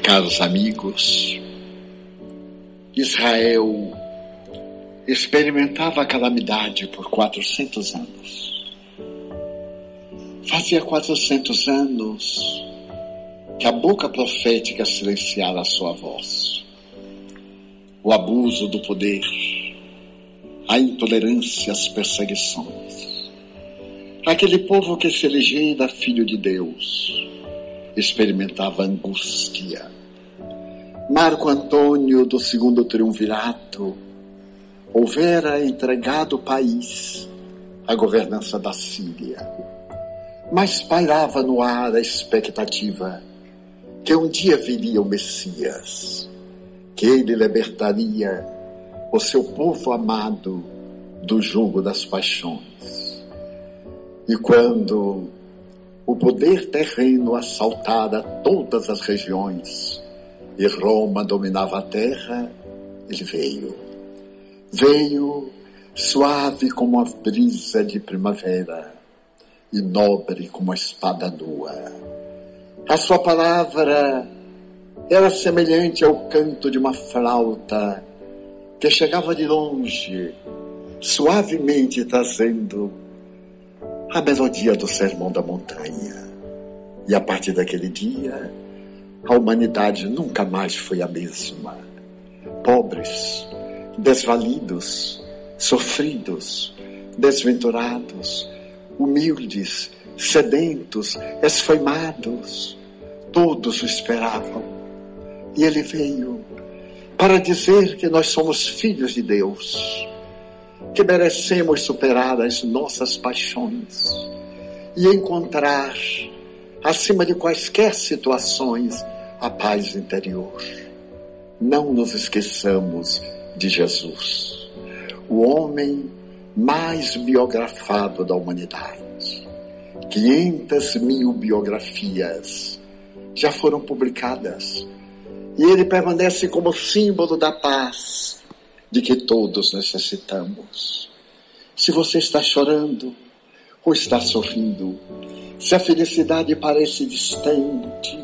caros amigos, Israel experimentava a calamidade por 400 anos. Fazia 400 anos que a boca profética silenciara a sua voz. O abuso do poder, a intolerância, as perseguições. Aquele povo que se elegia filho de Deus experimentava angústia. Marco Antônio do segundo triunvirato houvera entregado o país à governança da Síria, mas pairava no ar a expectativa que um dia viria o Messias, que ele libertaria o seu povo amado do jugo das paixões. E quando o poder terreno assaltara todas as regiões e Roma dominava a terra, ele veio. Veio suave como a brisa de primavera e nobre como a espada nua. A sua palavra era semelhante ao canto de uma flauta que chegava de longe, suavemente trazendo a melodia do Sermão da Montanha. E a partir daquele dia, a humanidade nunca mais foi a mesma. Pobres, desvalidos, sofridos, desventurados, humildes, sedentos, esfoimados, todos o esperavam. E ele veio para dizer que nós somos filhos de Deus que merecemos superar as nossas paixões e encontrar, acima de quaisquer situações, a paz interior. Não nos esqueçamos de Jesus, o homem mais biografado da humanidade. 500 mil biografias já foram publicadas e ele permanece como símbolo da paz de que todos necessitamos. Se você está chorando ou está sorrindo, se a felicidade parece distante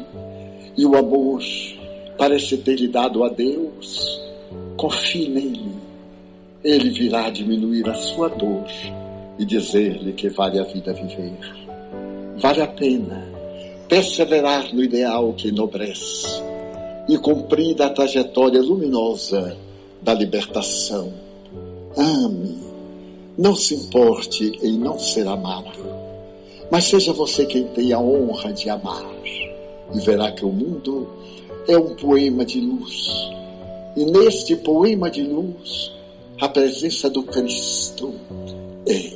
e o amor parece ter lhe dado a Deus, confie nele. Ele virá diminuir a sua dor e dizer-lhe que vale a vida viver. Vale a pena perseverar no ideal que enobrece e cumprir a trajetória luminosa da libertação. Ame. Não se importe em não ser amado, mas seja você quem tem a honra de amar. E verá que o mundo é um poema de luz. E neste poema de luz, a presença do Cristo é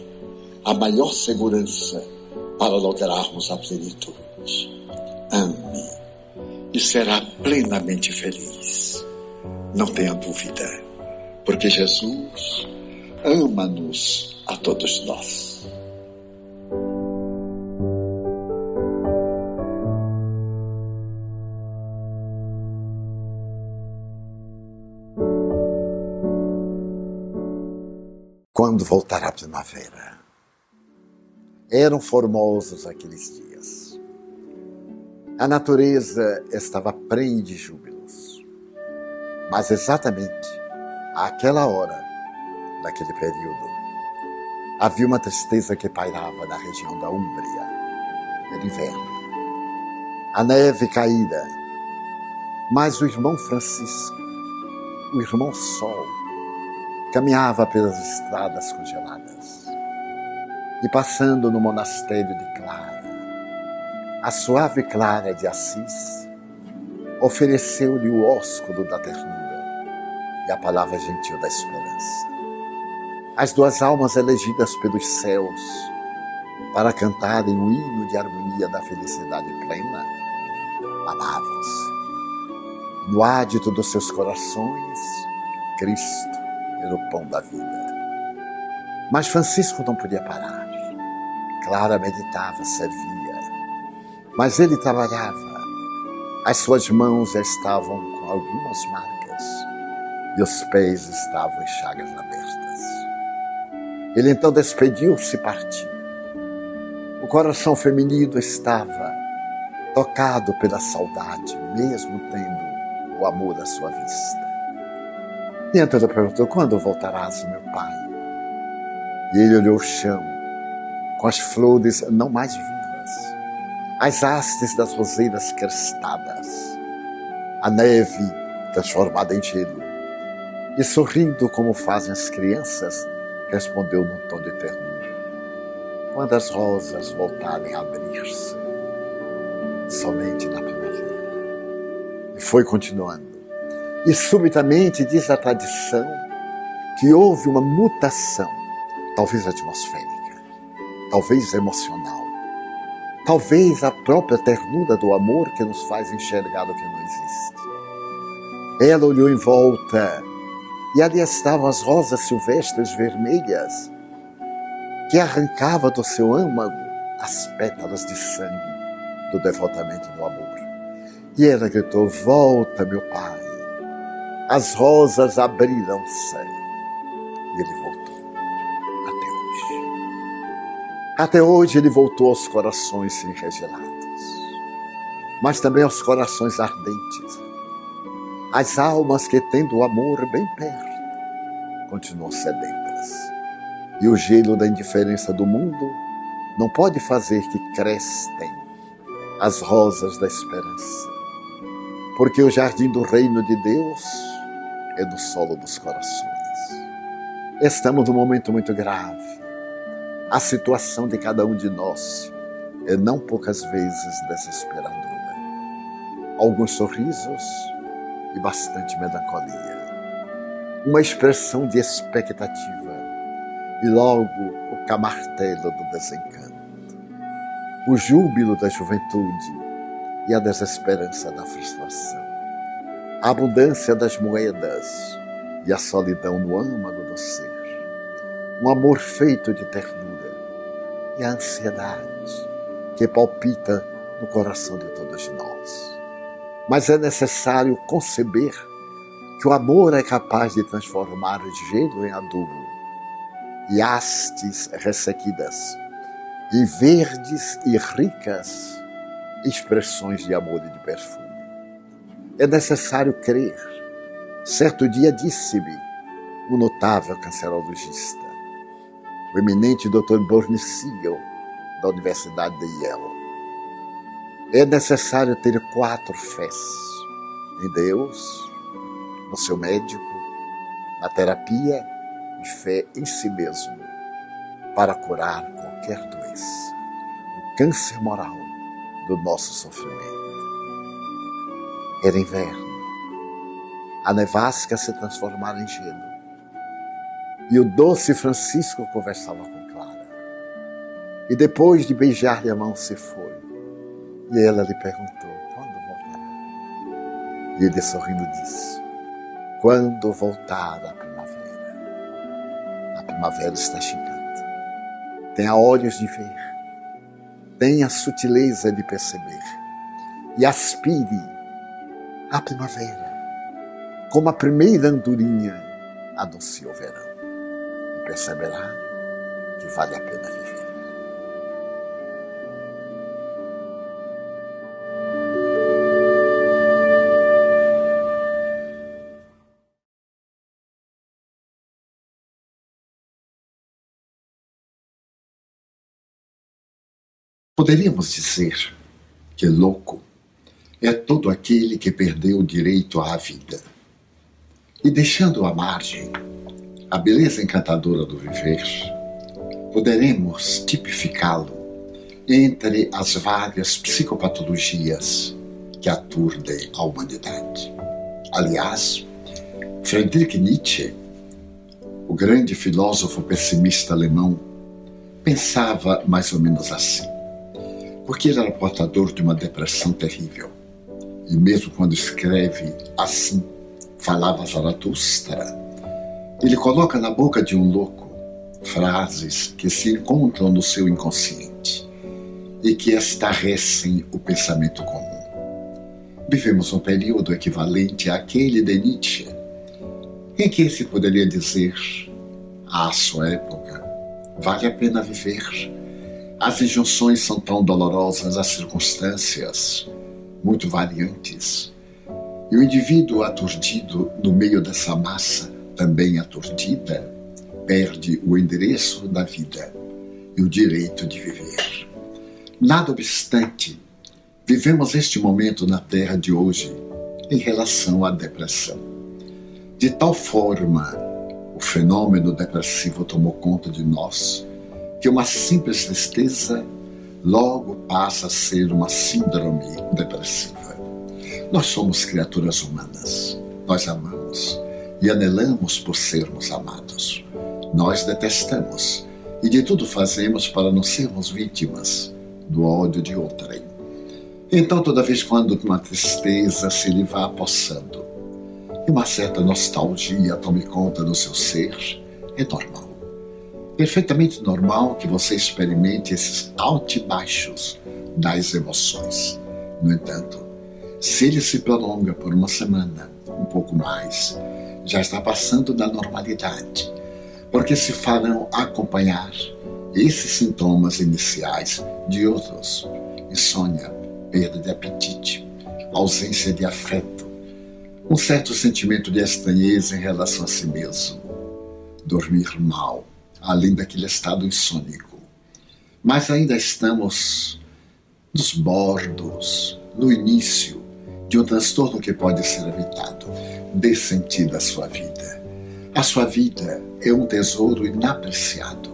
a maior segurança para lograrmos a plenitude. Ame e será plenamente feliz. Não tenha dúvida, porque Jesus ama-nos a todos nós. Quando voltará a primavera? Eram formosos aqueles dias. A natureza estava prenhe de júbilo mas exatamente àquela hora, naquele período, havia uma tristeza que pairava na região da Úmbria. Era inverno. A neve caíra. Mas o irmão Francisco, o irmão Sol, caminhava pelas estradas congeladas. E passando no monastério de Clara, a suave Clara de Assis ofereceu-lhe o ósculo da ternura e a palavra gentil da esperança. As duas almas elegidas pelos céus para cantarem o hino de harmonia da felicidade plena amavam-se. No ádito dos seus corações, Cristo era o pão da vida. Mas Francisco não podia parar. Clara meditava, servia. Mas ele trabalhava. As suas mãos já estavam com algumas marcas e os pés estavam em chagas abertas. Ele então despediu-se e partiu. O coração feminino estava tocado pela saudade, mesmo tendo o amor à sua vista. E ela perguntou: Quando voltarás, meu pai? E ele olhou o chão, com as flores não mais vivas, as hastes das roseiras crestadas, a neve transformada em gelo. E sorrindo como fazem as crianças, respondeu num tom de ternura: Quando as rosas voltarem a abrir-se, somente na primavera. E foi continuando. E subitamente diz a tradição que houve uma mutação, talvez atmosférica, talvez emocional, talvez a própria ternura do amor que nos faz enxergar o que não existe. Ela olhou em volta e ali estavam as rosas silvestres vermelhas que arrancava do seu âmago as pétalas de sangue do devotamento do amor. E ela gritou: Volta, meu pai. As rosas abriram-se. E ele voltou. Até hoje. Até hoje ele voltou aos corações enregelados, mas também aos corações ardentes. As almas que, tendo o amor bem perto, continuam sedentas. E o gelo da indiferença do mundo não pode fazer que crestem as rosas da esperança. Porque o jardim do reino de Deus é do solo dos corações. Estamos num momento muito grave. A situação de cada um de nós é não poucas vezes desesperadora. Alguns sorrisos e bastante melancolia. Uma expressão de expectativa e logo o camartelo do desencanto o júbilo da juventude e a desesperança da frustração, a abundância das moedas e a solidão no âmago do ser, um amor feito de ternura e a ansiedade que palpita no coração de todos nós. Mas é necessário conceber que o amor é capaz de transformar gelo em adubo e hastes ressequidas e verdes e ricas expressões de amor e de perfume. É necessário crer. Certo dia disse-me o notável cancerologista, o eminente Dr. Bernie Siegel, da Universidade de Yale. É necessário ter quatro fés: em Deus, no seu médico, na terapia e fé em si mesmo, para curar qualquer doença, o câncer moral do nosso sofrimento. Era inverno, a nevasca se transformara em gelo, e o doce Francisco conversava com Clara. E depois de beijar-lhe a mão, se foi. E ela lhe perguntou: quando voltará? E ele sorrindo disse: quando voltar a primavera. A primavera está chegando tenha olhos de ver, tenha sutileza de perceber e aspire a primavera, como a primeira andorinha anuncia o verão, e perceberá que vale a pena viver. Poderíamos dizer que louco é todo aquele que perdeu o direito à vida e deixando à margem a beleza encantadora do viver, poderemos tipificá-lo entre as várias psicopatologias que aturdem a humanidade. Aliás, Friedrich Nietzsche, o grande filósofo pessimista alemão, pensava mais ou menos assim porque ele era portador de uma depressão terrível. E mesmo quando escreve assim, falava Zaratustra, ele coloca na boca de um louco frases que se encontram no seu inconsciente e que estarrecem o pensamento comum. Vivemos um período equivalente àquele de Nietzsche, em que se poderia dizer, à sua época, vale a pena viver As injunções são tão dolorosas, as circunstâncias muito variantes. E o indivíduo aturdido no meio dessa massa, também aturdida, perde o endereço da vida e o direito de viver. Nada obstante, vivemos este momento na Terra de hoje em relação à depressão. De tal forma, o fenômeno depressivo tomou conta de nós que uma simples tristeza logo passa a ser uma síndrome depressiva. Nós somos criaturas humanas, nós amamos e anelamos por sermos amados. Nós detestamos e de tudo fazemos para não sermos vítimas do ódio de outrem. Então, toda vez quando uma tristeza se lhe vá apossando e uma certa nostalgia tome conta do seu ser, é normal perfeitamente normal que você experimente esses altos e baixos das emoções. No entanto, se ele se prolonga por uma semana, um pouco mais, já está passando da normalidade, porque se farão acompanhar esses sintomas iniciais de outros: insônia, perda de apetite, ausência de afeto, um certo sentimento de estranheza em relação a si mesmo, dormir mal, além daquele estado insônico. Mas ainda estamos nos bordos, no início de um transtorno que pode ser evitado. Dê sentido à sua vida. A sua vida é um tesouro inapreciado.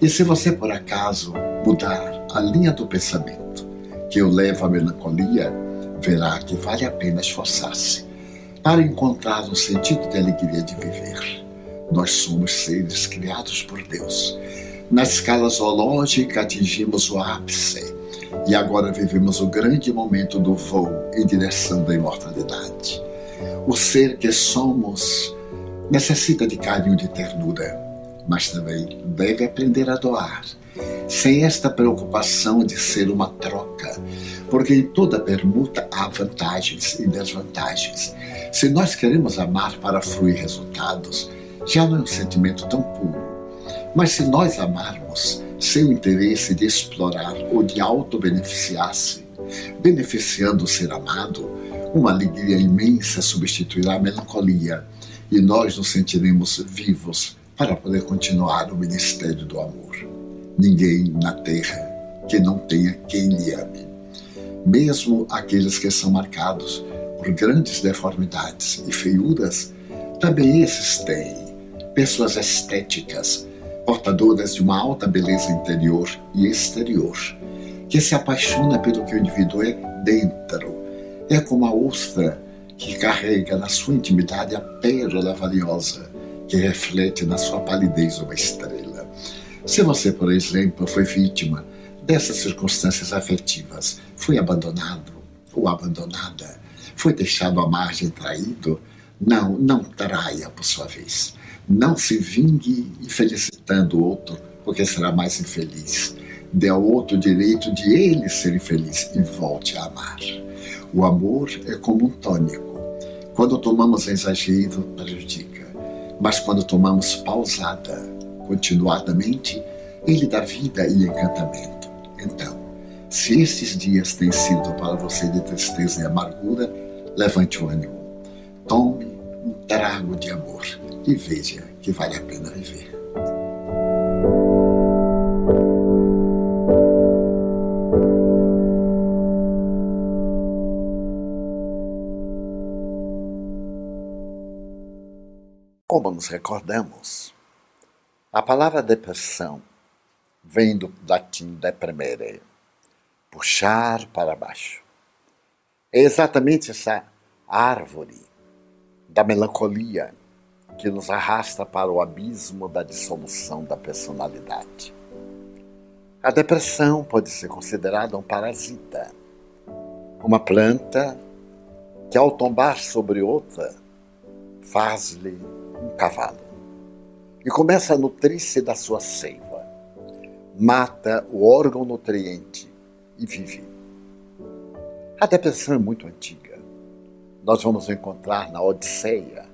E se você, por acaso, mudar a linha do pensamento que o leva à melancolia, verá que vale a pena esforçar-se para encontrar um sentido de alegria de viver. Nós somos seres criados por Deus. Na escala zoológica atingimos o ápice e agora vivemos o grande momento do voo em direção da imortalidade. O ser que somos necessita de carinho e de ternura, mas também deve aprender a doar, sem esta preocupação de ser uma troca, porque em toda permuta há vantagens e desvantagens. Se nós queremos amar para fruir resultados, já não é um sentimento tão puro. Mas se nós amarmos sem o interesse de explorar ou de auto-beneficiar-se, beneficiando o ser amado, uma alegria imensa substituirá a melancolia e nós nos sentiremos vivos para poder continuar o ministério do amor. Ninguém na terra que não tenha quem lhe ame. Mesmo aqueles que são marcados por grandes deformidades e feiuras, também esses têm pessoas estéticas, portadoras de uma alta beleza interior e exterior, que se apaixona pelo que o indivíduo é dentro. É como a ostra que carrega na sua intimidade a pérola valiosa que reflete na sua palidez uma estrela. Se você, por exemplo, foi vítima dessas circunstâncias afetivas, foi abandonado ou abandonada, foi deixado à margem traído, não, não traia por sua vez. Não se vingue felicitando o outro, porque será mais infeliz. Dê ao outro o direito de ele ser infeliz e volte a amar. O amor é como um tônico. Quando tomamos exagero, prejudica. Mas quando tomamos pausada, continuadamente, ele dá vida e encantamento. Então, se estes dias têm sido para você de tristeza e amargura, levante o ânimo. Tome um trago de amor e veja que vale a pena viver. Como nos recordamos, a palavra depressão vem do latim deprimere, puxar para baixo. É exatamente essa árvore da melancolia que nos arrasta para o abismo da dissolução da personalidade. A depressão pode ser considerada um parasita, uma planta que, ao tombar sobre outra, faz-lhe um cavalo e começa a nutrir-se da sua seiva, mata o órgão nutriente e vive. A depressão é muito antiga nós vamos encontrar na Odisseia,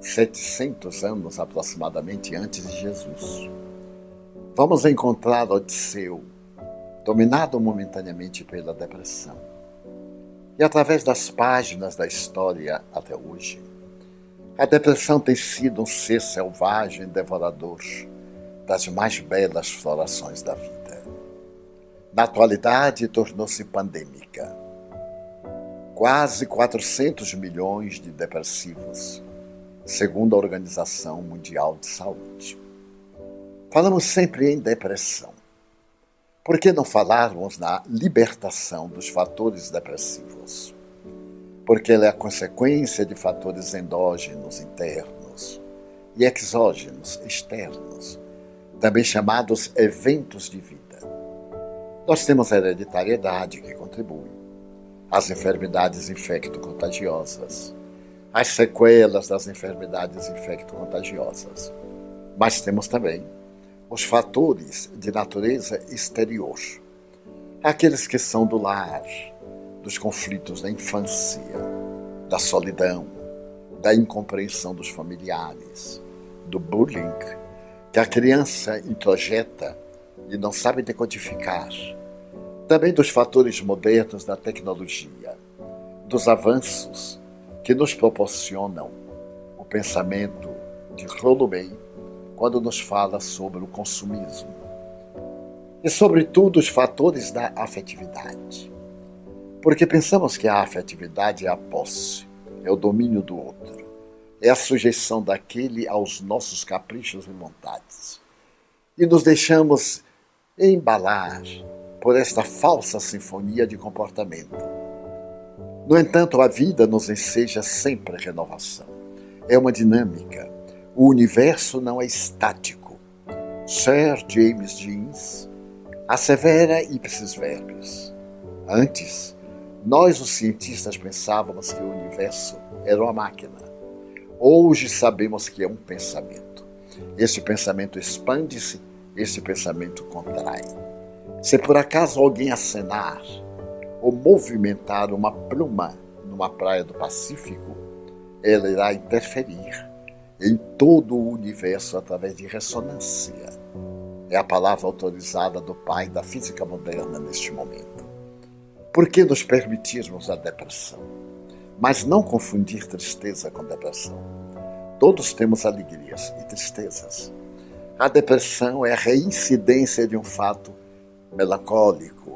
700 anos aproximadamente antes de Jesus. Vamos encontrar Odisseu dominado momentaneamente pela depressão. E através das páginas da história até hoje, a depressão tem sido um ser selvagem devorador das mais belas florações da vida. Na atualidade, tornou-se pandêmica. Quase 400 milhões de depressivos, segundo a Organização Mundial de Saúde. Falamos sempre em depressão. Por que não falarmos na libertação dos fatores depressivos? Porque ela é a consequência de fatores endógenos internos e exógenos externos, também chamados eventos de vida. Nós temos a hereditariedade que contribui, as enfermidades infecto-contagiosas, as sequelas das enfermidades infecto-contagiosas, mas temos também os fatores de natureza exterior, aqueles que são do lar, dos conflitos da infância, da solidão, da incompreensão dos familiares, do bullying, que a criança introjeta e não sabe decodificar, também dos fatores modernos da tecnologia, dos avanços que nos proporcionam o pensamento de Rolomei quando nos fala sobre o consumismo. E, sobretudo, os fatores da afetividade. Porque pensamos que a afetividade é a posse, é o domínio do outro, é a sujeição daquele aos nossos caprichos e vontades. E nos deixamos embalar por esta falsa sinfonia de comportamento. No entanto, a vida nos enseja sempre renovação. É uma dinâmica, o universo não é estático. Sir James Jeans assevera ipsis verbis. Antes, nós, os cientistas, pensávamos que o universo era uma máquina. Hoje sabemos que é um pensamento. Este pensamento expande-se, este pensamento contrai. Se por acaso alguém acenar ou movimentar uma pluma numa praia do Pacífico, ela irá interferir em todo o universo através de ressonância. É a palavra autorizada do pai da física moderna neste momento. Por que nos permitirmos a depressão? Mas não confundir tristeza com depressão. Todos temos alegrias e tristezas. A depressão é a reincidência de um fato melancólico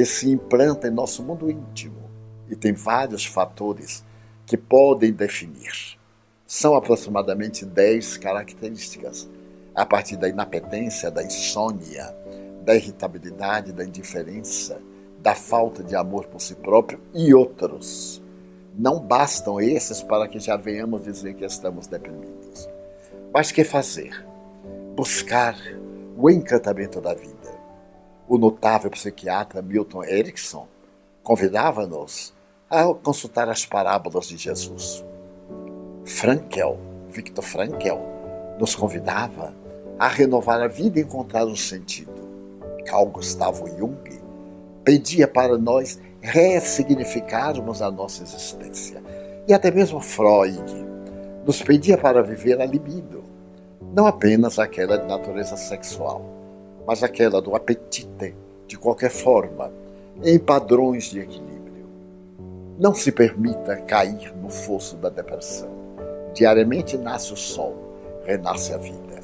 que se implanta em nosso mundo íntimo e tem vários fatores que podem definir. São aproximadamente 10 características, a partir da inapetência, da insônia, da irritabilidade, da indiferença, da falta de amor por si próprio e outros. Não bastam esses para que já venhamos dizer que estamos deprimidos. Mas que fazer? Buscar o encantamento da vida. O notável psiquiatra Milton Erickson convidava-nos a consultar as parábolas de Jesus. Frankel, Victor Frankel, nos convidava a renovar a vida e encontrar um sentido. Carl Gustavo Jung pedia para nós ressignificarmos a nossa existência. E até mesmo Freud nos pedia para viver a libido, não apenas aquela de natureza sexual, mas aquela do apetite, de qualquer forma, em padrões de equilíbrio. Não se permita cair no fosso da depressão. Diariamente nasce o sol, renasce a vida.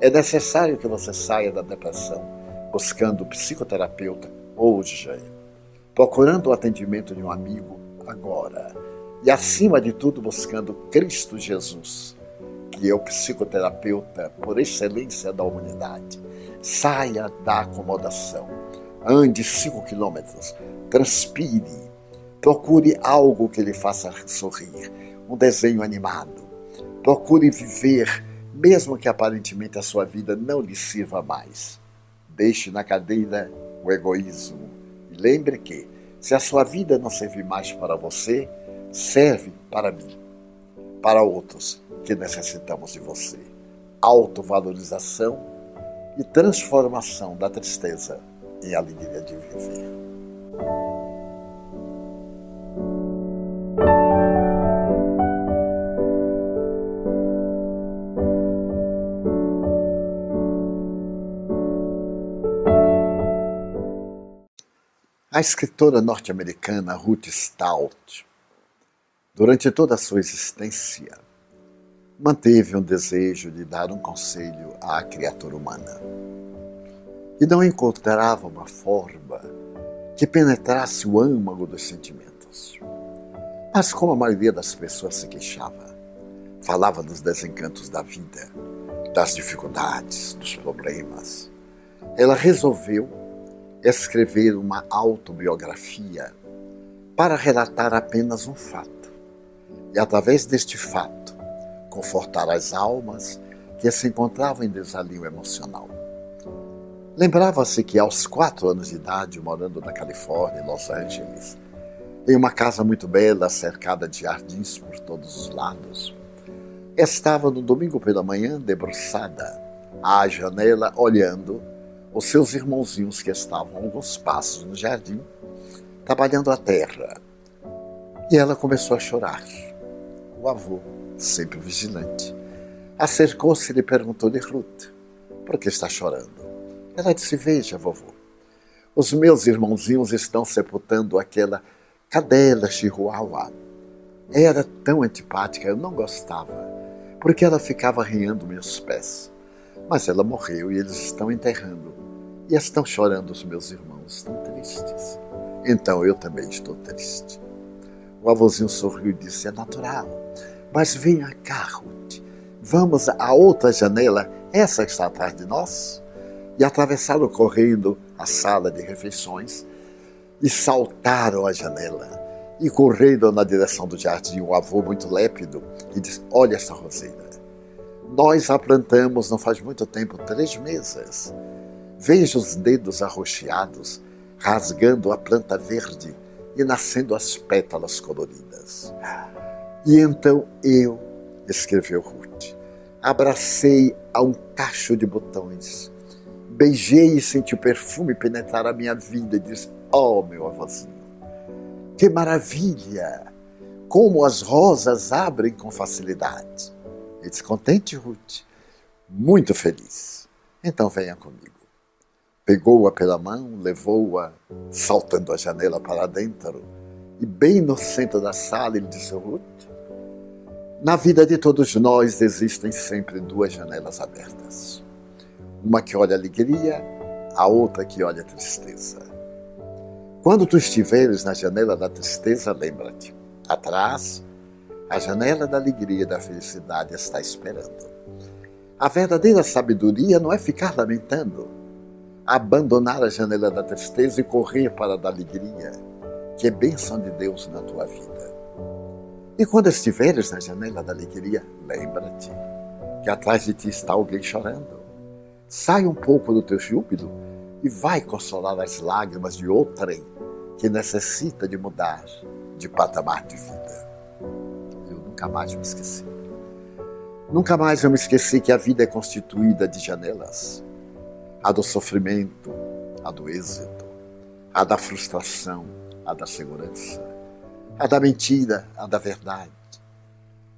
É necessário que você saia da depressão buscando o psicoterapeuta hoje, procurando o atendimento de um amigo agora e, acima de tudo, buscando Cristo Jesus, que é o psicoterapeuta por excelência da humanidade. Saia da acomodação, ande cinco quilômetros, transpire, procure algo que lhe faça sorrir, um desenho animado. Procure viver, mesmo que aparentemente a sua vida não lhe sirva mais. Deixe na cadeira o egoísmo. E lembre que, se a sua vida não servir mais para você, serve para mim, para outros que necessitamos de você. Autovalorização e transformação da tristeza em alegria de viver. escritora norte-americana Ruth Stout, durante toda a sua existência, manteve um desejo de dar um conselho à criatura humana. E não encontrava uma forma que penetrasse o âmago dos sentimentos. Mas como a maioria das pessoas se queixava, falava dos desencantos da vida, das dificuldades, dos problemas, ela resolveu escrever uma autobiografia para relatar apenas um fato. E através deste fato, confortar as almas que se encontravam em desalinho emocional. Lembrava-se que aos quatro anos de idade, morando na Califórnia, em Los Angeles, em uma casa muito bela, cercada de jardins por todos os lados, estava no domingo pela manhã debruçada à janela, olhando os seus irmãozinhos que estavam alguns passos no jardim, trabalhando a terra. E ela começou a chorar. O avô, sempre vigilante, acercou-se e lhe perguntou de Ruth: Por que está chorando? Ela disse: Veja, vovô, os meus irmãozinhos estão sepultando aquela cadela chihuahua. Era tão antipática, eu não gostava, porque ela ficava rindo meus pés. Mas ela morreu e eles estão enterrando. E estão chorando os meus irmãos, estão tristes. Então eu também estou triste. O avôzinho sorriu e disse: É natural. Mas venha cá, Ruth. Vamos à outra janela, essa está atrás de nós e atravessaram correndo a sala de refeições e saltaram a janela e correndo na direção do jardim. O avô, muito lépido, e disse: Olha essa roseira. Nós a plantamos não faz muito tempo três meses. Veja os dedos arroxeados, rasgando a planta verde e nascendo as pétalas coloridas. E então eu, escreveu Ruth, abracei a um cacho de botões Beijei e senti o perfume penetrar a minha vida e disse: Oh, meu avôzinho, que maravilha! Como as rosas abrem com facilidade. E disse: Contente, Ruth? Muito feliz. Então venha comigo. Pegou-a pela mão, levou-a saltando a janela para dentro e, bem no centro da sala, ele disse: Ruth, na vida de todos nós existem sempre duas janelas abertas uma que olha alegria, a outra que olha tristeza. Quando tu estiveres na janela da tristeza, lembra-te, atrás, a janela da alegria e da felicidade está esperando. A verdadeira sabedoria não é ficar lamentando, abandonar a janela da tristeza e correr para a da alegria, que é bênção de Deus na tua vida. E quando estiveres na janela da alegria, lembra-te que atrás de ti está alguém chorando. Sai um pouco do teu júbilo e vai consolar as lágrimas de outrem que necessita de mudar de patamar de vida. Eu nunca mais me esqueci. Nunca mais eu me esqueci que a vida é constituída de janelas. A do sofrimento, a do êxito, a da frustração, a da segurança, a da mentira, a da verdade.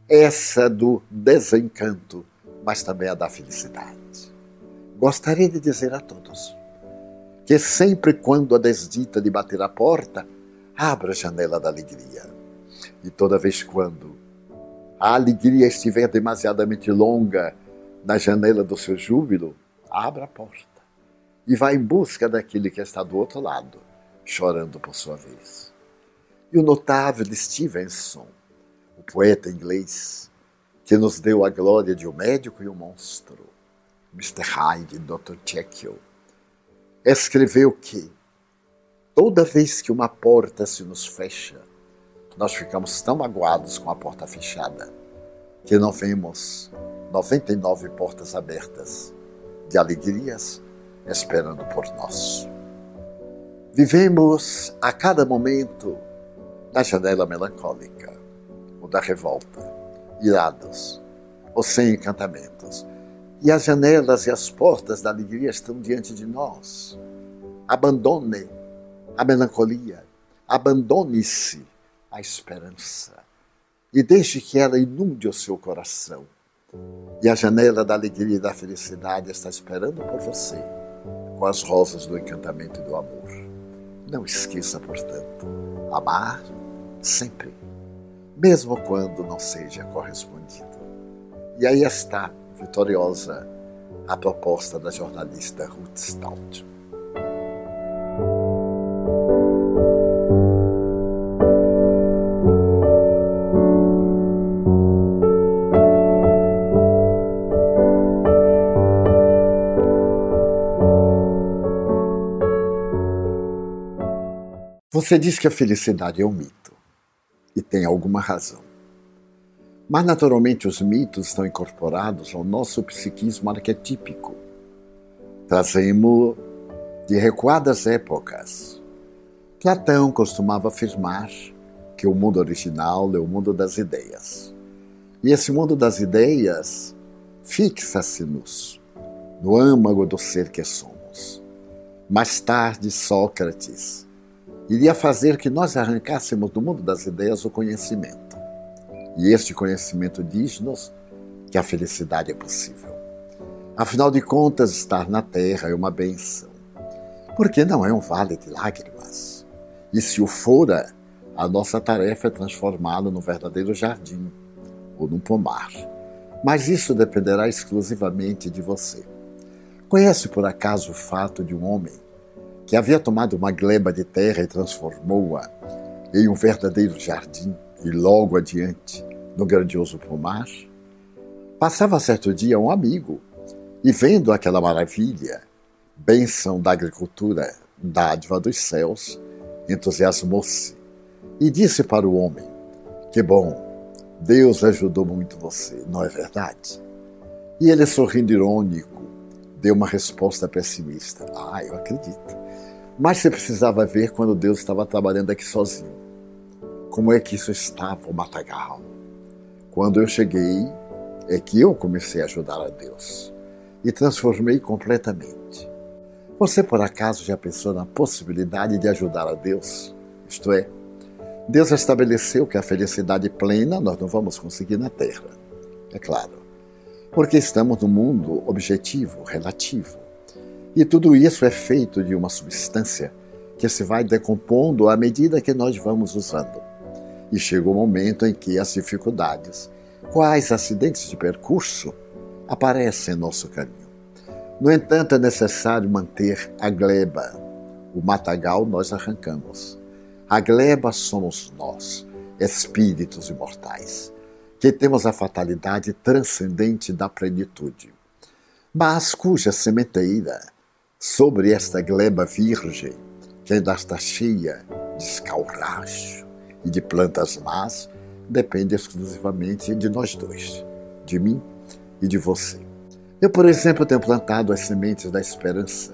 Essa do desencanto, mas também a da felicidade. Gostaria de dizer a todos que sempre quando a desdita de bater a porta, abra a janela da alegria. E toda vez quando a alegria estiver demasiadamente longa na janela do seu júbilo, abra a porta e vá em busca daquele que está do outro lado, chorando por sua vez. E o notável Stevenson, o poeta inglês, que nos deu a glória de um médico e um monstro, Mr. Hyde, Dr. Jekyll, escreveu que toda vez que uma porta se nos fecha, nós ficamos tão magoados com a porta fechada que não vemos 99 portas abertas de alegrias esperando por nós. Vivemos a cada momento na janela melancólica, ou da revolta, irados, ou sem encantamentos e as janelas e as portas da alegria estão diante de nós. Abandone a melancolia, abandone-se à esperança e deixe que ela inunde o seu coração. E a janela da alegria e da felicidade está esperando por você, com as rosas do encantamento e do amor. Não esqueça, portanto, amar sempre, mesmo quando não seja correspondido. E aí está, vitoriosa, a proposta da jornalista Ruth Stout. Você diz que a felicidade é um mito, e tem alguma razão. Mas, naturalmente, os mitos estão incorporados ao nosso psiquismo arquetípico. Trazemos de recuadas épocas. Platão costumava afirmar que o mundo original é o mundo das ideias. E esse mundo das ideias fixa-se-nos no âmago do ser que somos. Mais tarde, Sócrates iria fazer que nós arrancássemos do mundo das ideias o conhecimento. E este conhecimento diz-nos que a felicidade é possível. Afinal de contas, estar na Terra é uma benção, porque não é um vale de lágrimas. E se o fora, a nossa tarefa é transformá-lo num verdadeiro jardim ou num pomar. Mas isso dependerá exclusivamente de você. Conhece por acaso o fato de um homem que havia tomado uma gleba de terra e transformou-a em um verdadeiro jardim e logo adiante no grandioso pomar? Passava certo dia um amigo e, vendo aquela maravilha, bênção da agricultura, dádiva dos céus, entusiasmou-se e disse para o homem: Que bom, Deus ajudou muito você, não é verdade? E ele, sorrindo irônico, deu uma resposta pessimista: Ah, eu acredito. Mas você precisava ver quando Deus estava trabalhando aqui sozinho. Como é que isso estava, o matagal? Quando eu cheguei, é que eu comecei a ajudar a Deus e transformei completamente. Você por acaso já pensou na possibilidade de ajudar a Deus? Isto é, Deus estabeleceu que a felicidade plena nós não vamos conseguir na Terra. É claro, porque estamos no mundo objetivo, relativo. E tudo isso é feito de uma substância que se vai decompondo à medida que nós vamos usando. E chega o momento em que as dificuldades, quais acidentes de percurso, aparecem em nosso caminho. No entanto, é necessário manter a gleba. O matagal nós arrancamos. A gleba somos nós, espíritos imortais, que temos a fatalidade transcendente da plenitude, mas cuja sementeira sobre esta gleba virgem, que ainda está cheia de escalracho e de plantas más, depende exclusivamente de nós dois, de mim e de você. Eu, por exemplo, tenho plantado as sementes da esperança,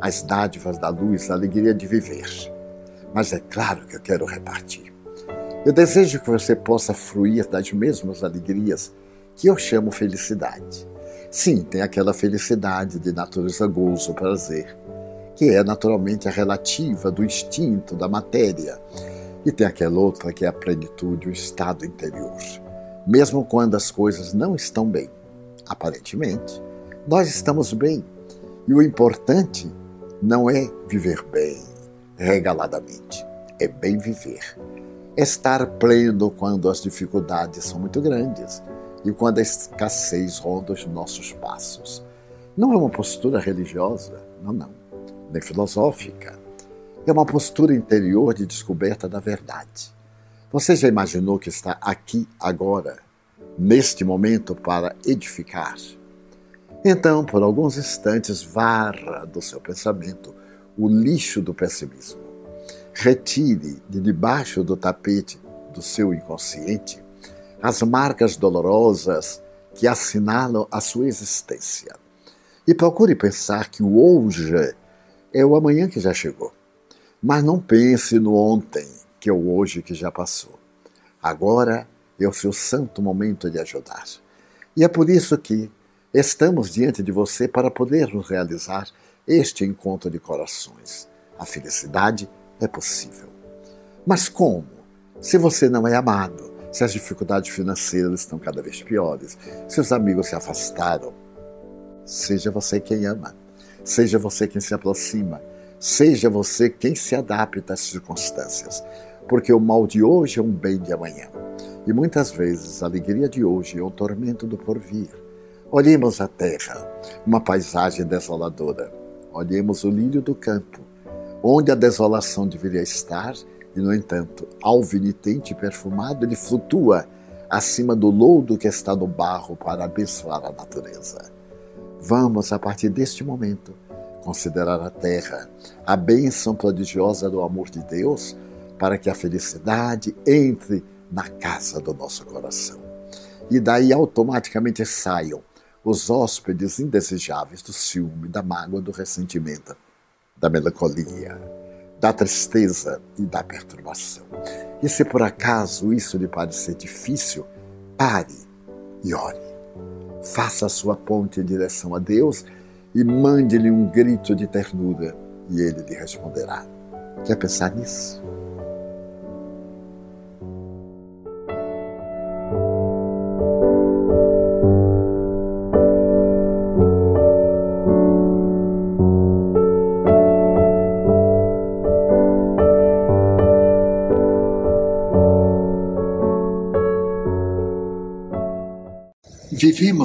as dádivas da luz, a alegria de viver. Mas é claro que eu quero repartir. Eu desejo que você possa fruir das mesmas alegrias que eu chamo felicidade Sim, tem aquela felicidade de natureza gozo, prazer, que é naturalmente a relativa do instinto, da matéria. E tem aquela outra que é a plenitude, o estado interior. Mesmo quando as coisas não estão bem, aparentemente, nós estamos bem. E o importante não é viver bem, regaladamente, é bem viver. Estar pleno quando as dificuldades são muito grandes e quando a escassez ronda os nossos passos. Não é uma postura religiosa, não, não, nem filosófica. É uma postura interior de descoberta da verdade. Você já imaginou que está aqui agora, neste momento, para edificar? Então, por alguns instantes, varra do seu pensamento o lixo do pessimismo. Retire de debaixo do tapete do seu inconsciente as marcas dolorosas que assinalam a sua existência. E procure pensar que o hoje é o amanhã que já chegou. Mas não pense no ontem, que é o hoje que já passou. Agora é o seu santo momento de ajudar. E é por isso que estamos diante de você para podermos realizar este encontro de corações. A felicidade é possível. Mas como? Se você não é amado, se as dificuldades financeiras estão cada vez piores, se os amigos se afastaram, seja você quem ama, seja você quem se aproxima, Seja você quem se adapta às circunstâncias, porque o mal de hoje é um bem de amanhã. E muitas vezes a alegria de hoje é o tormento do porvir. Olhemos a terra, uma paisagem desoladora. Olhemos o lírio do campo, onde a desolação deveria estar, e no entanto, alvinitente e perfumado, ele flutua acima do lodo que está no barro para abençoar a natureza. Vamos, a partir deste momento, considerar a terra, a bênção prodigiosa do amor de Deus, para que a felicidade entre na casa do nosso coração. E daí automaticamente saiam os hóspedes indesejáveis do ciúme, da mágoa, do ressentimento, da melancolia, da tristeza e da perturbação. E se por acaso isso lhe parecer difícil, pare e ore. Faça a sua ponte em direção a Deus e mande-lhe um grito de ternura e ele lhe responderá. Quer pensar nisso?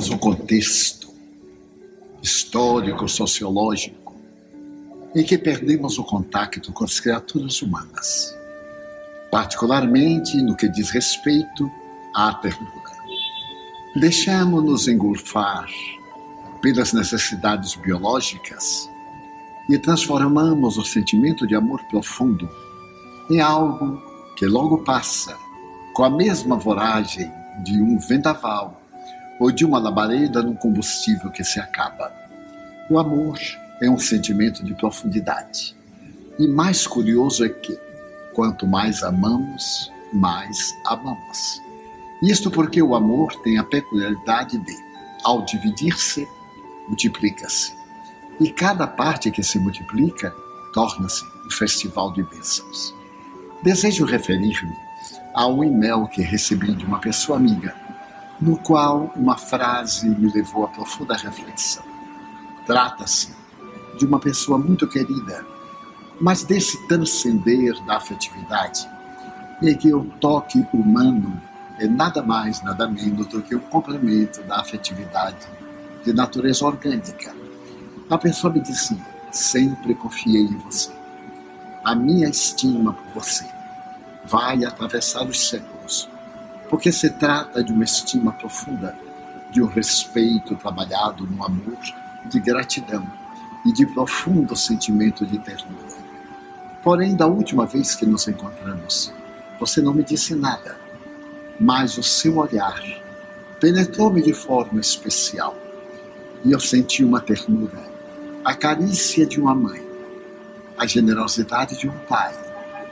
Vivemos um contexto histórico, sociológico, em que perdemos o contato com as criaturas humanas, particularmente no que diz respeito à ternura. Deixamos-nos engolfar pelas necessidades biológicas e transformamos o sentimento de amor profundo em algo que logo passa com a mesma voragem de um vendaval ou de uma labareda num combustível que se acaba. O amor é um sentimento de profundidade. E mais curioso é que, quanto mais amamos, mais amamos. Isto porque o amor tem a peculiaridade de, ao dividir-se, multiplica-se. E cada parte que se multiplica torna-se um festival de bênçãos. Desejo referir-me a um e-mail que recebi de uma pessoa amiga no qual uma frase me levou a profunda reflexão. Trata-se de uma pessoa muito querida, mas desse transcender da afetividade, em que o toque humano é nada mais, nada menos do que um complemento da afetividade de natureza orgânica. A pessoa me dizia: sempre confiei em você. A minha estima por você vai atravessar os séculos porque se trata de uma estima profunda, de um respeito trabalhado no amor, de gratidão e de profundo sentimento de ternura. Porém, da última vez que nos encontramos, você não me disse nada, mas o seu olhar penetrou-me de forma especial e eu senti uma ternura, a carícia de uma mãe, a generosidade de um pai,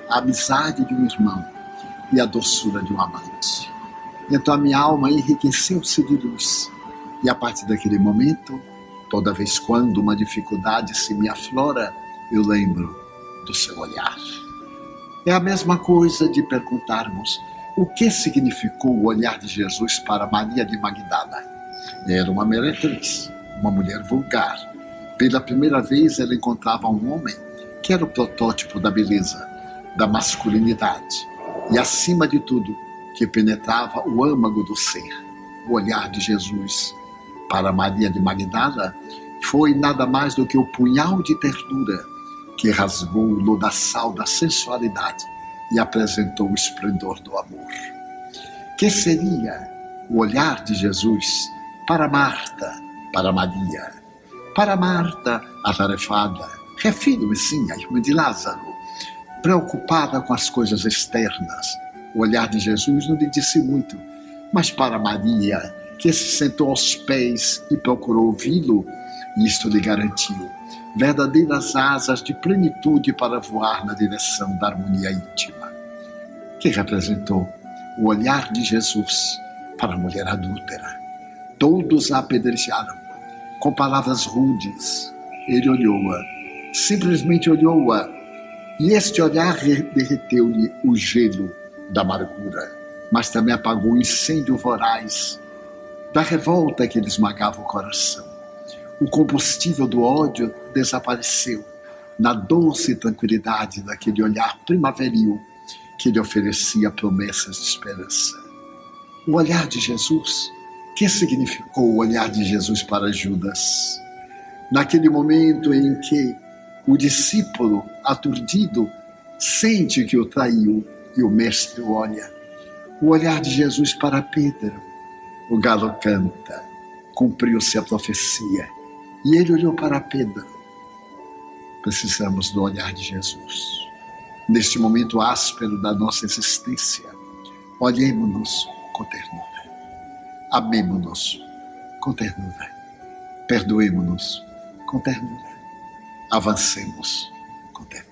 a amizade de um irmão e a doçura de um amante. Então a minha alma enriqueceu-se de luz. E a partir daquele momento, toda vez quando uma dificuldade se me aflora, eu lembro do seu olhar. É a mesma coisa de perguntarmos o que significou o olhar de Jesus para Maria de Magdala. Era uma meretriz, uma mulher vulgar. Pela primeira vez ela encontrava um homem que era o protótipo da beleza, da masculinidade e, acima de tudo, que penetrava o âmago do ser. O olhar de Jesus para Maria de Magdala foi nada mais do que o punhal de ternura que rasgou o lodaçal da sensualidade e apresentou o esplendor do amor. Que seria o olhar de Jesus para Marta, para Maria? Para Marta, atarefada, refiro-me sim à irmã de Lázaro, preocupada com as coisas externas, o olhar de Jesus não lhe disse muito, mas para Maria, que se sentou aos pés e procurou ouvi-lo, isto lhe garantiu verdadeiras asas de plenitude para voar na direção da harmonia íntima. Que representou o olhar de Jesus para a mulher adúltera. Todos a apedrejaram com palavras rudes. Ele olhou-a, simplesmente olhou-a, e este olhar derreteu-lhe o gelo da amargura, mas também apagou o incêndio voraz da revolta que lhe esmagava o coração. O combustível do ódio desapareceu na doce tranquilidade daquele olhar primaveril que lhe oferecia promessas de esperança. O olhar de Jesus, que significou o olhar de Jesus para Judas? Naquele momento em que o discípulo, aturdido, sente que o traiu e o mestre olha. O olhar de Jesus para Pedro. O galo canta, cumpriu-se a profecia. E ele olhou para Pedro. Precisamos do olhar de Jesus. Neste momento áspero da nossa existência, olhemos-nos com ternura. Amemos-nos com ternura. Perdoemos-nos com ternura. Avancemos com ternura.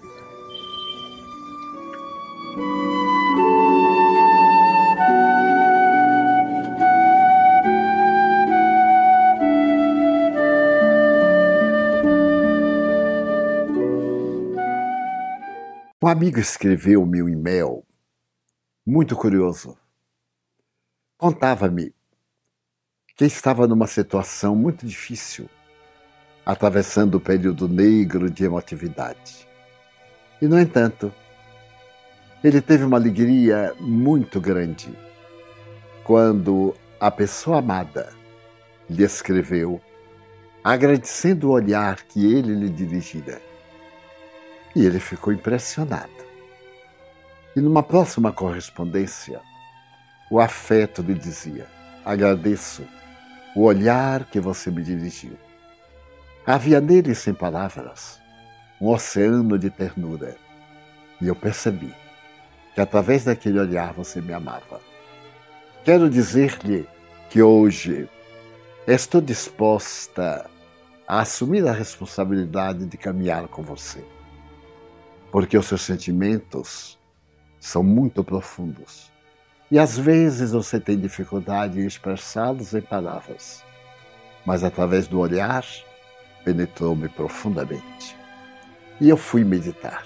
Um amigo escreveu meu e-mail, muito curioso. Contava-me que estava numa situação muito difícil, atravessando o período negro de emotividade. E, no entanto, ele teve uma alegria muito grande quando a pessoa amada lhe escreveu, agradecendo o olhar que ele lhe dirigira e ele ficou impressionado. E numa próxima correspondência, o afeto lhe dizia: Agradeço o olhar que você me dirigiu. Havia nele, sem palavras, um oceano de ternura. E eu percebi que através daquele olhar você me amava. Quero dizer-lhe que hoje estou disposta a assumir a responsabilidade de caminhar com você porque os seus sentimentos são muito profundos. E às vezes você tem dificuldade em expressá-los em palavras, mas através do olhar penetrou-me profundamente. E eu fui meditar.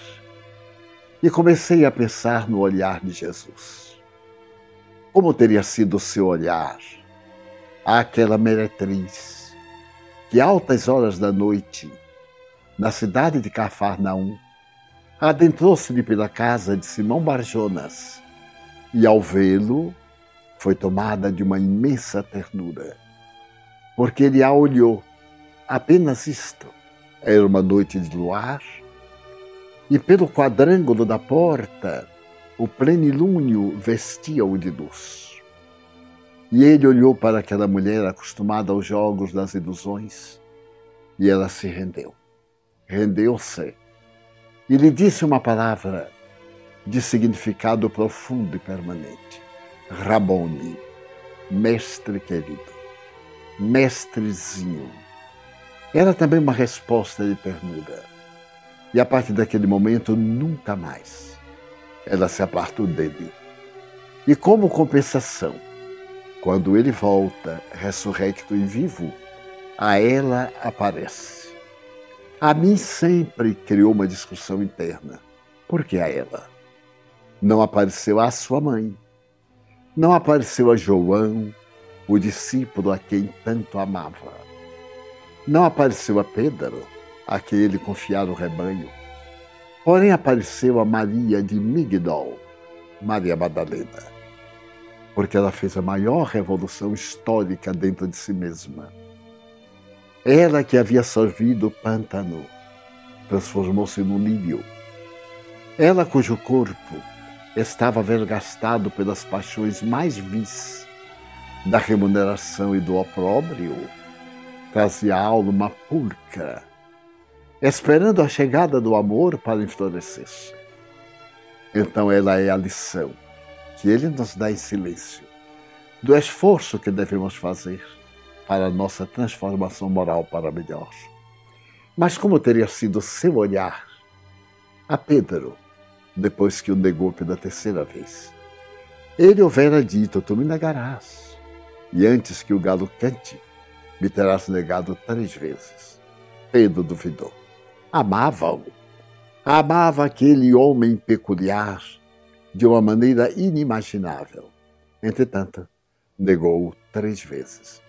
E comecei a pensar no olhar de Jesus. Como teria sido o seu olhar àquela meretriz que, altas horas da noite, na cidade de Cafarnaum, adentrou-se-lhe pela casa de Simão Barjonas e, ao vê-lo, foi tomada de uma imensa ternura, porque ele a olhou. Apenas isto. Era uma noite de luar e, pelo quadrângulo da porta, o plenilúnio vestia-o de luz. E ele olhou para aquela mulher acostumada aos jogos das ilusões e ela se rendeu. Rendeu-se e lhe disse uma palavra de significado profundo e permanente: Rabone, mestre querido, mestrezinho. Era também uma resposta de ternura. E a partir daquele momento, nunca mais ela se apartou dele. E como compensação, quando ele volta, ressurrecto e vivo, a ela aparece a mim sempre criou uma discussão interna. Por que a ela? Não apareceu a sua mãe. Não apareceu a João, o discípulo a quem tanto amava. Não apareceu a Pedro, a quem ele confiara o rebanho. Porém apareceu a Maria de Migdol, Maria Madalena, porque ela fez a maior revolução histórica dentro de si mesma ela que havia sorvido o pântano transformou-se num lírio. Ela cujo corpo estava vergastado pelas paixões mais vis da remuneração e do opróbrio, trazia a alma pulcra, esperando a chegada do amor para enflorescer-se. Então ela é a lição que ele nos dá em silêncio, do esforço que devemos fazer para a nossa transformação moral para melhor. Mas como teria sido seu olhar a Pedro depois que o negou pela terceira vez? Ele houvera dito: Tu me negarás, e antes que o galo cante, me terás negado três vezes. Pedro duvidou. Amava-o. Amava aquele homem peculiar de uma maneira inimaginável. Entretanto, negou-o três vezes.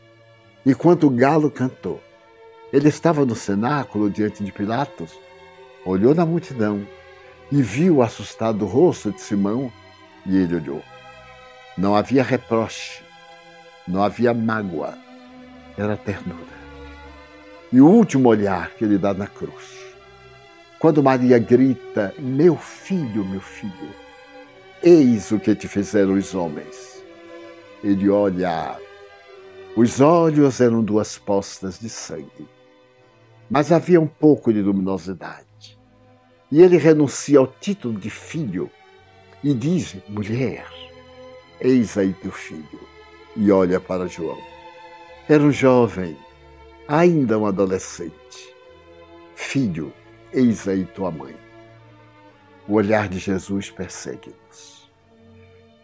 E quando o galo cantou, ele estava no cenáculo diante de Pilatos, olhou na multidão e viu o assustado rosto de Simão, e ele olhou. Não havia reproche, não havia mágoa, era ternura. E o último olhar que ele dá na cruz. Quando Maria grita: Meu filho, meu filho, eis o que te fizeram os homens. Ele olha, os olhos eram duas postas de sangue, mas havia um pouco de luminosidade. E ele renuncia ao título de filho e diz: Mulher, eis aí teu filho. E olha para João. Era um jovem, ainda um adolescente. Filho, eis aí tua mãe. O olhar de Jesus persegue-nos.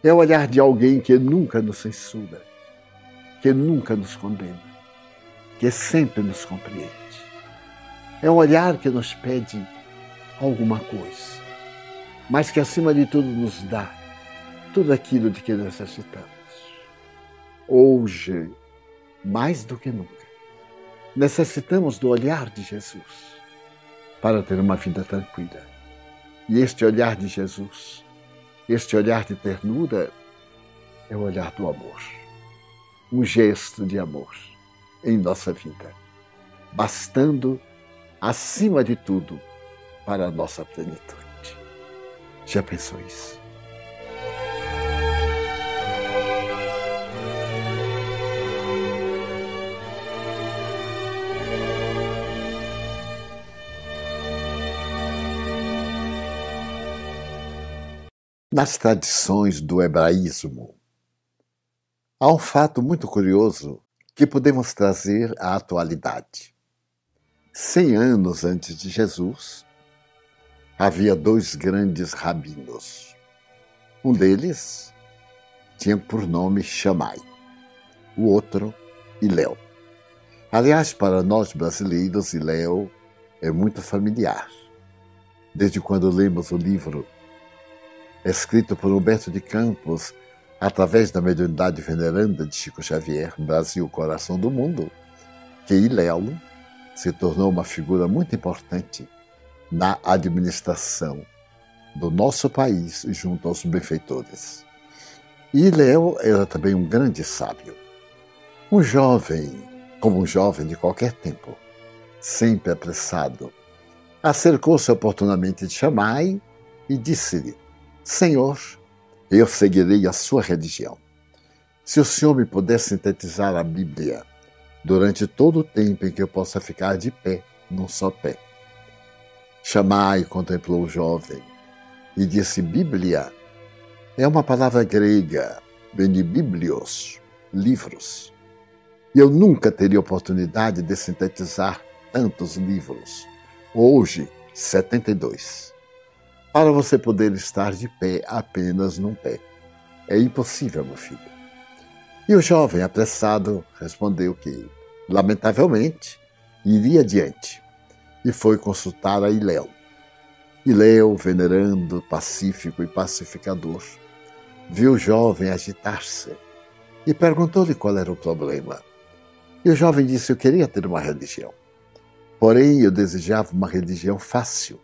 É o olhar de alguém que nunca nos censura, que nunca nos condena, que sempre nos compreende. É um olhar que nos pede alguma coisa, mas que acima de tudo nos dá tudo aquilo de que necessitamos. Hoje, mais do que nunca, necessitamos do olhar de Jesus para ter uma vida tranquila. E este olhar de Jesus, este olhar de ternura, é o olhar do amor. Um gesto de amor em nossa vida, bastando, acima de tudo, para a nossa plenitude. Já pensou isso? Nas tradições do hebraísmo, há um fato muito curioso que podemos trazer à atualidade. Cem anos antes de Jesus, havia dois grandes rabinos. Um deles tinha por nome Shammai, o outro Iléu. Aliás, para nós brasileiros, Iléu é muito familiar. Desde quando lemos o livro escrito por Humberto de Campos, através da mediunidade veneranda de Chico Xavier, Brasil, Coração do Mundo, que Iléu se tornou uma figura muito importante na administração do nosso país junto aos benfeitores. Léo era também um grande sábio. Um jovem, como um jovem de qualquer tempo, sempre apressado, acercou-se oportunamente de Chamai e disse-lhe: Senhor, eu seguirei a sua religião. Se o senhor me puder sintetizar a Bíblia durante todo o tempo em que eu possa ficar de pé, num só pé, Chamai contemplou o jovem e disse: Bíblia é uma palavra grega, vem de biblios, livros. E eu nunca teria oportunidade de sintetizar tantos livros. Hoje, 72. Para você poder estar de pé apenas num pé. É impossível, meu filho. E o jovem, apressado, respondeu que, lamentavelmente, iria adiante e foi consultar a Iléu. Iléu, venerando, pacífico e pacificador, viu o jovem agitar-se e perguntou-lhe qual era o problema. E o jovem disse: Eu queria ter uma religião. Porém, eu desejava uma religião fácil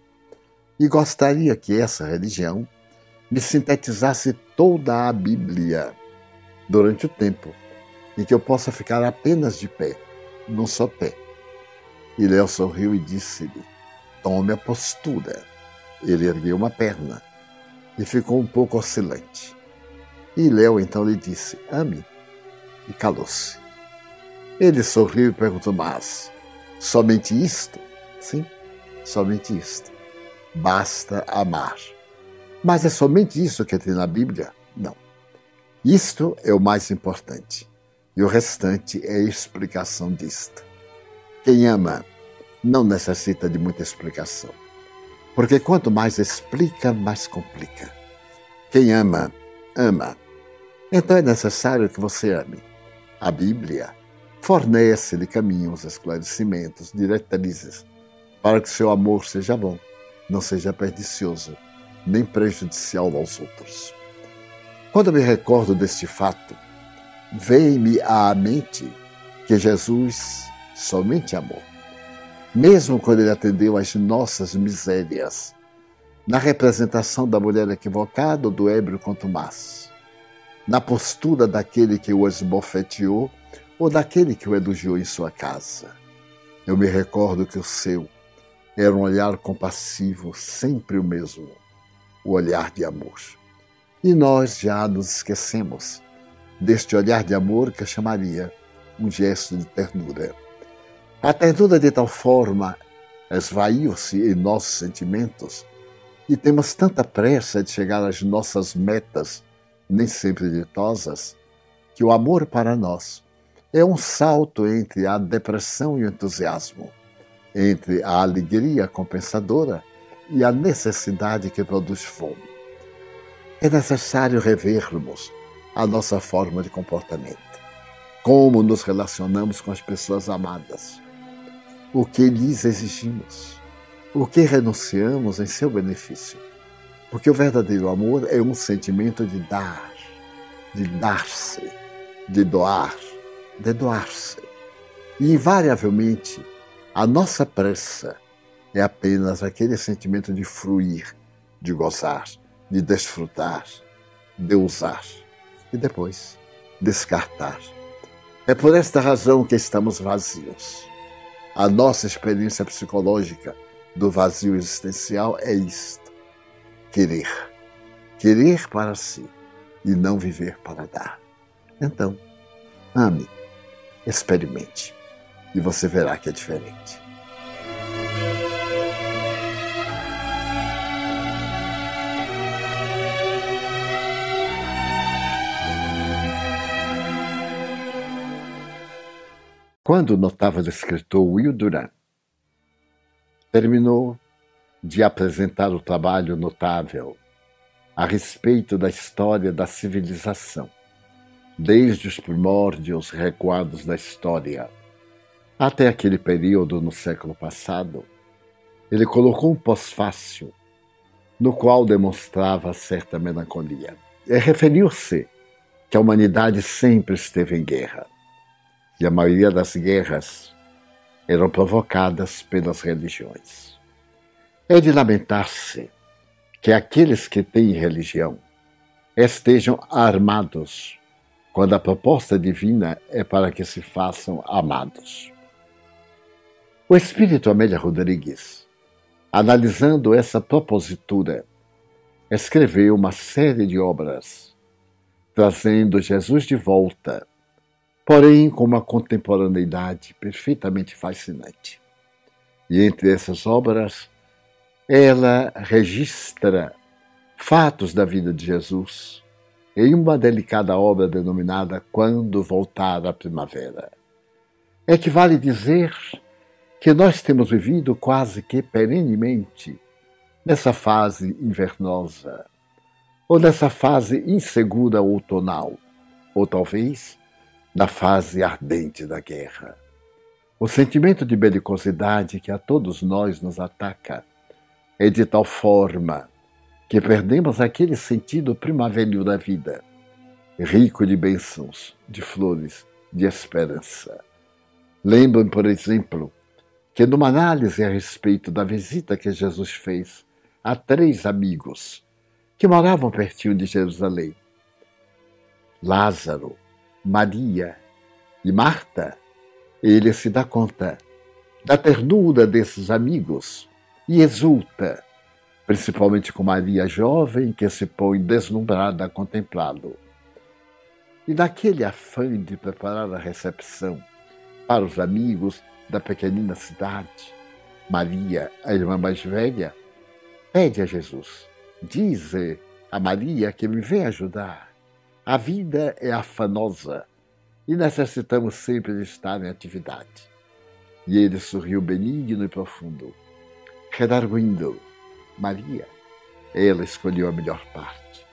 e gostaria que essa religião me sintetizasse toda a Bíblia durante o tempo em que eu possa ficar apenas de pé, num só pé e Léo sorriu e disse-lhe: Tome a postura. Ele ergueu uma perna e ficou um pouco oscilante. E Léo então lhe disse: Ame. E calou-se. Ele sorriu e perguntou: Mas somente isto? Sim, somente isto. Basta amar. Mas é somente isso que tem na Bíblia? Não. Isto é o mais importante. E o restante é explicação disto. Quem ama não necessita de muita explicação. Porque quanto mais explica, mais complica. Quem ama, ama. Então é necessário que você ame. A Bíblia fornece-lhe caminhos, esclarecimentos, diretrizes, para que seu amor seja bom, não seja pernicioso, nem prejudicial aos outros. Quando me recordo deste fato, vem-me à mente que Jesus somente amou. mesmo quando ele atendeu às nossas misérias, na representação da mulher equivocada ou do ébrio contumaz, na postura daquele que o esbofeteou ou daquele que o elogiou em sua casa. Eu me recordo que o seu era um olhar compassivo, sempre o mesmo, o olhar de amor. E nós já nos esquecemos deste olhar de amor que eu chamaria um gesto de ternura. A ternura de tal forma esvaiu-se em nossos sentimentos e temos tanta pressa de chegar às nossas metas, nem sempre ditosas, que o amor para nós é um salto entre a depressão e o entusiasmo, entre a alegria compensadora e a necessidade que produz fome. É necessário revermos a nossa forma de comportamento, como nos relacionamos com as pessoas amadas, o que lhes exigimos, o que renunciamos em seu benefício. Porque o verdadeiro amor é um sentimento de dar, de dar-se, de doar, de doar-se. E invariavelmente, a nossa pressa é apenas aquele sentimento de fruir, de gozar, de desfrutar, de usar e depois descartar. É por esta razão que estamos vazios. A nossa experiência psicológica do vazio existencial é isto: querer. Querer para si e não viver para dar. Então, ame, experimente e você verá que é diferente. Quando o notável escritor Will Durant terminou de apresentar o trabalho notável a respeito da história da civilização, desde os primórdios recuados da história até aquele período no século passado, ele colocou um pós-fácil no qual demonstrava certa melancolia. E referiu-se que a humanidade sempre esteve em guerra e a maioria das guerras eram provocadas pelas religiões. É de lamentar-se que aqueles que têm religião estejam armados quando a proposta divina é para que se façam amados. O espírito Amélia Rodrigues, analisando essa propositura, escreveu uma série de obras, trazendo Jesus de volta porém com uma contemporaneidade perfeitamente fascinante. E entre essas obras, ela registra fatos da vida de Jesus em uma delicada obra denominada Quando Voltar a Primavera. É que vale dizer que nós temos vivido quase que perenemente nessa fase invernosa, ou nessa fase insegura outonal, ou talvez na fase ardente da guerra. O sentimento de belicosidade que a todos nós nos ataca é de tal forma que perdemos aquele sentido primaveril da vida, rico de bênçãos, de flores, de esperança. Lembro-me, por exemplo, que numa análise a respeito da visita que Jesus fez a três amigos que moravam pertinho de Jerusalém, Lázaro, Maria e Marta, ele se dá conta da ternura desses amigos e exulta, principalmente com Maria jovem que se põe deslumbrada a contemplá-lo. E naquele afã de preparar a recepção para os amigos da pequenina cidade, Maria, a irmã mais velha, pede a Jesus, diz a Maria que me vem ajudar. A vida é afanosa e necessitamos sempre de estar em atividade. E ele sorriu benigno e profundo, redarguindo. Maria, ela escolheu a melhor parte.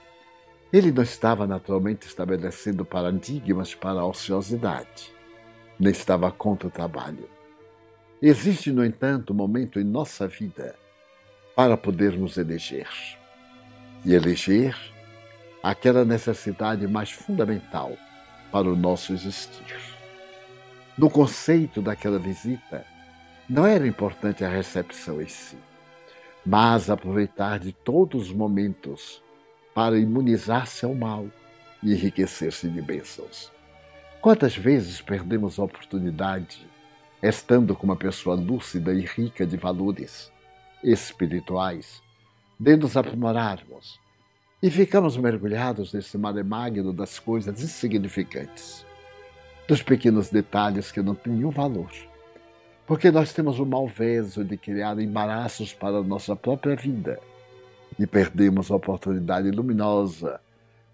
Ele não estava naturalmente estabelecendo paradigmas para a ociosidade, nem estava contra o trabalho. Existe, no entanto, um momento em nossa vida para podermos eleger. E eleger aquela necessidade mais fundamental para o nosso existir. No conceito daquela visita, não era importante a recepção em si, mas aproveitar de todos os momentos para imunizar-se ao mal e enriquecer-se de bênçãos. Quantas vezes perdemos a oportunidade, estando com uma pessoa lúcida e rica de valores espirituais, de nos aprimorarmos e ficamos mergulhados nesse magno das coisas insignificantes, dos pequenos detalhes que não têm nenhum valor. Porque nós temos o malveso de criar embaraços para a nossa própria vida e perdemos a oportunidade luminosa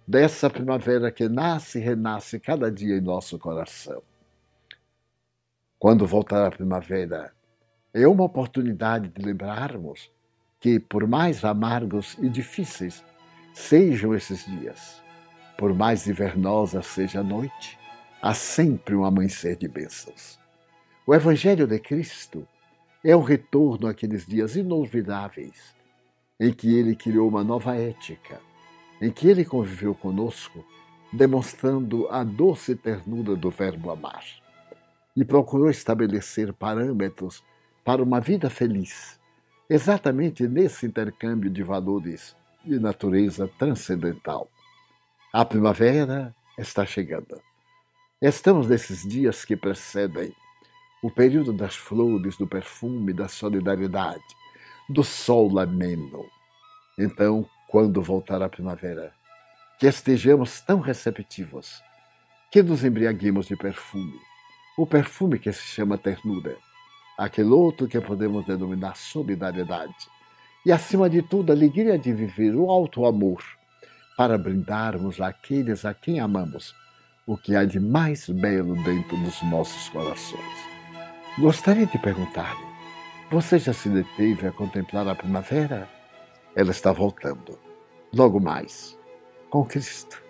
dessa primavera que nasce e renasce cada dia em nosso coração. Quando voltar a primavera, é uma oportunidade de lembrarmos que, por mais amargos e difíceis sejam esses dias, por mais invernosa seja a noite, há sempre um amanhecer de bênçãos. O Evangelho de Cristo é um retorno àqueles dias inolvidáveis em que ele criou uma nova ética, em que ele conviveu conosco, demonstrando a doce ternura do Verbo amar, e procurou estabelecer parâmetros para uma vida feliz, exatamente nesse intercâmbio de valores de natureza transcendental. A primavera está chegando. Estamos nesses dias que precedem o período das flores, do perfume, da solidariedade, do sol ameno. Então, quando voltar a primavera, que estejamos tão receptivos, que nos embriaguemos de perfume, o perfume que se chama ternura, aquele outro que podemos denominar solidariedade, e, acima de tudo, a alegria de viver o alto amor, para brindarmos àqueles a quem amamos o que há de mais belo dentro dos nossos corações. Gostaria de perguntar-lhe: você já se deteve a contemplar a primavera? Ela está voltando. Logo mais, com Cristo.